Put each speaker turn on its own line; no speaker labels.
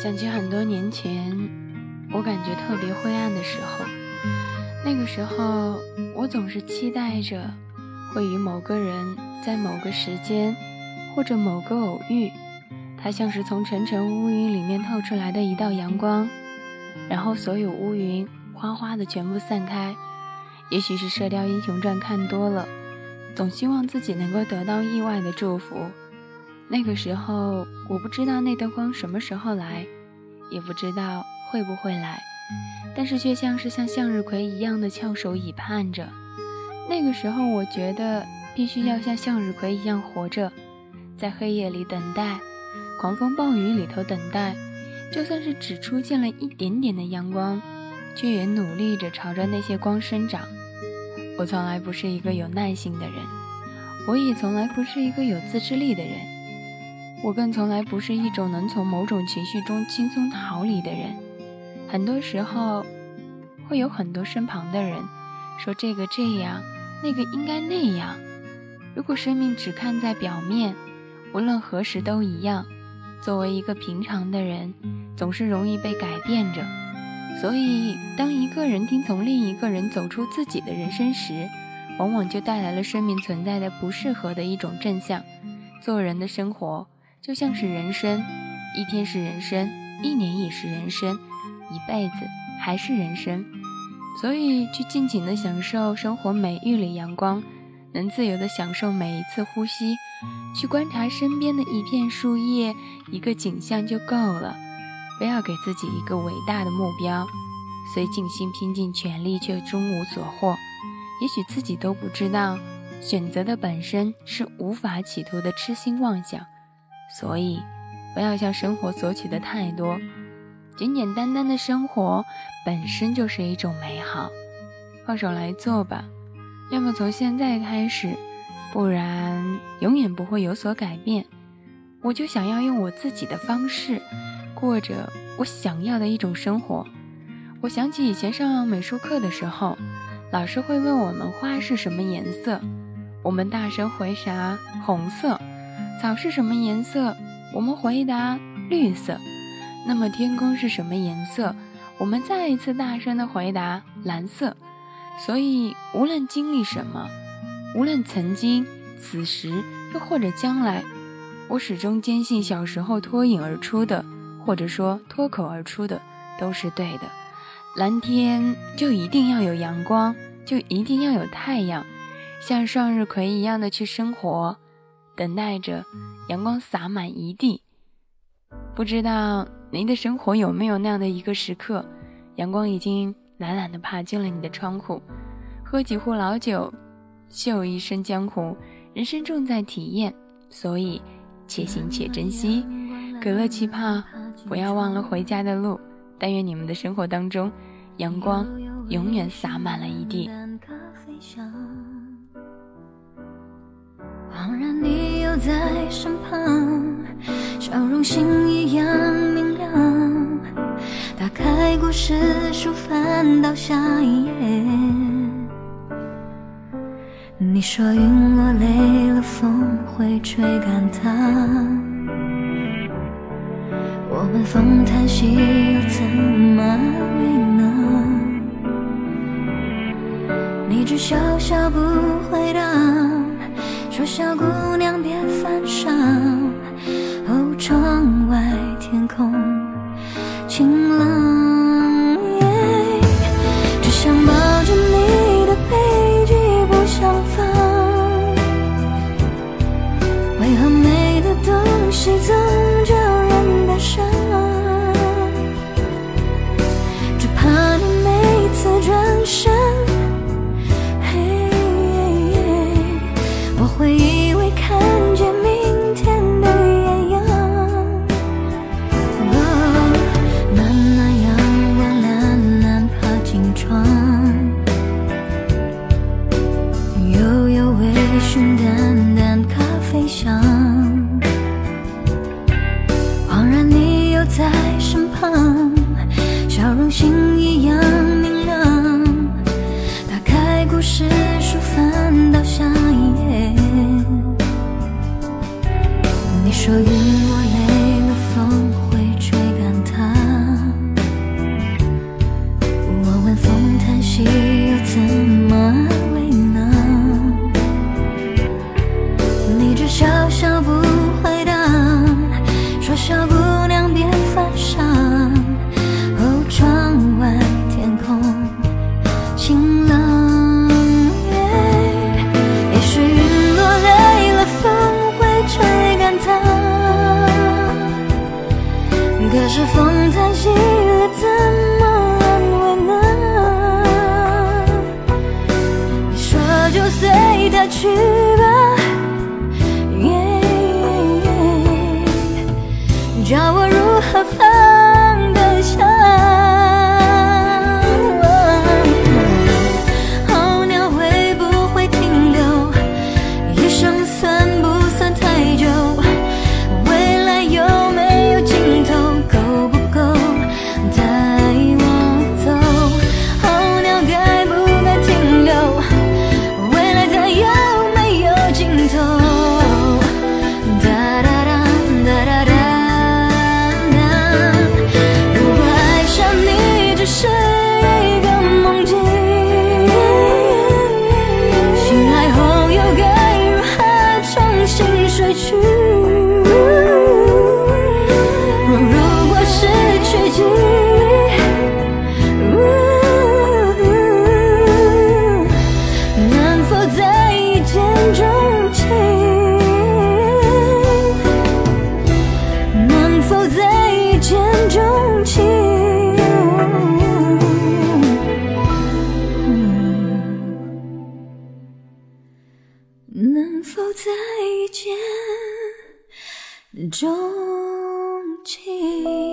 想起很多年前，我感觉特别灰暗的时候，那个时候我总是期待着会与某个人在某个时间或者某个偶遇，他像是从沉沉乌云里面透出来的一道阳光，然后所有乌云哗哗的全部散开。也许是《射雕英雄传》看多了，总希望自己能够得到意外的祝福。那个时候，我不知道那道光什么时候来，也不知道会不会来，但是却像是像向日葵一样的翘首以盼着。那个时候，我觉得必须要像向日葵一样活着，在黑夜里等待，狂风暴雨里头等待，就算是只出现了一点点的阳光，却也努力着朝着那些光生长。我从来不是一个有耐心的人，我也从来不是一个有自制力的人。我更从来不是一种能从某种情绪中轻松逃离的人。很多时候，会有很多身旁的人说这个这样，那个应该那样。如果生命只看在表面，无论何时都一样。作为一个平常的人，总是容易被改变着。所以，当一个人听从另一个人走出自己的人生时，往往就带来了生命存在的不适合的一种正向。做人的生活。就像是人生，一天是人生，一年也是人生，一辈子还是人生。所以，去尽情的享受生活每一缕阳光，能自由的享受每一次呼吸，去观察身边的一片树叶、一个景象就够了。不要给自己一个伟大的目标，虽尽心拼尽全力，却终无所获。也许自己都不知道，选择的本身是无法企图的痴心妄想。所以，不要向生活索取的太多，简简单单的生活本身就是一种美好。放手来做吧，要么从现在开始，不然永远不会有所改变。我就想要用我自己的方式，过着我想要的一种生活。我想起以前上美术课的时候，老师会问我们花是什么颜色，我们大声回答红色。草是什么颜色？我们回答绿色。那么天空是什么颜色？我们再一次大声的回答蓝色。所以无论经历什么，无论曾经、此时又或者将来，我始终坚信小时候脱颖而出的，或者说脱口而出的都是对的。蓝天就一定要有阳光，就一定要有太阳，像向日葵一样的去生活。等待着阳光洒满一地，不知道您的生活有没有那样的一个时刻，阳光已经懒懒地爬进了你的窗户，喝几壶老酒，嗅一身江湖，人生重在体验，所以且行且珍惜。可乐气泡，不要忘了回家的路。但愿你们的生活当中，阳光永远洒满了一地。
留在身旁，笑容星一样明亮。打开故事书，翻到下一页。你说云落累了，风会吹干它。我们风叹息，又怎么安慰呢？你只笑笑不回答。说小姑娘别犯傻，哦，窗外天空晴朗，只想抱着你的背脊不想放。为何美的东西总看见明天的艳阳，暖暖阳光懒懒爬进窗，悠悠微醺，淡淡咖啡香。恍然你又在身旁，笑容星一样明亮。打开故事书翻。说云睡去？能否再见钟情？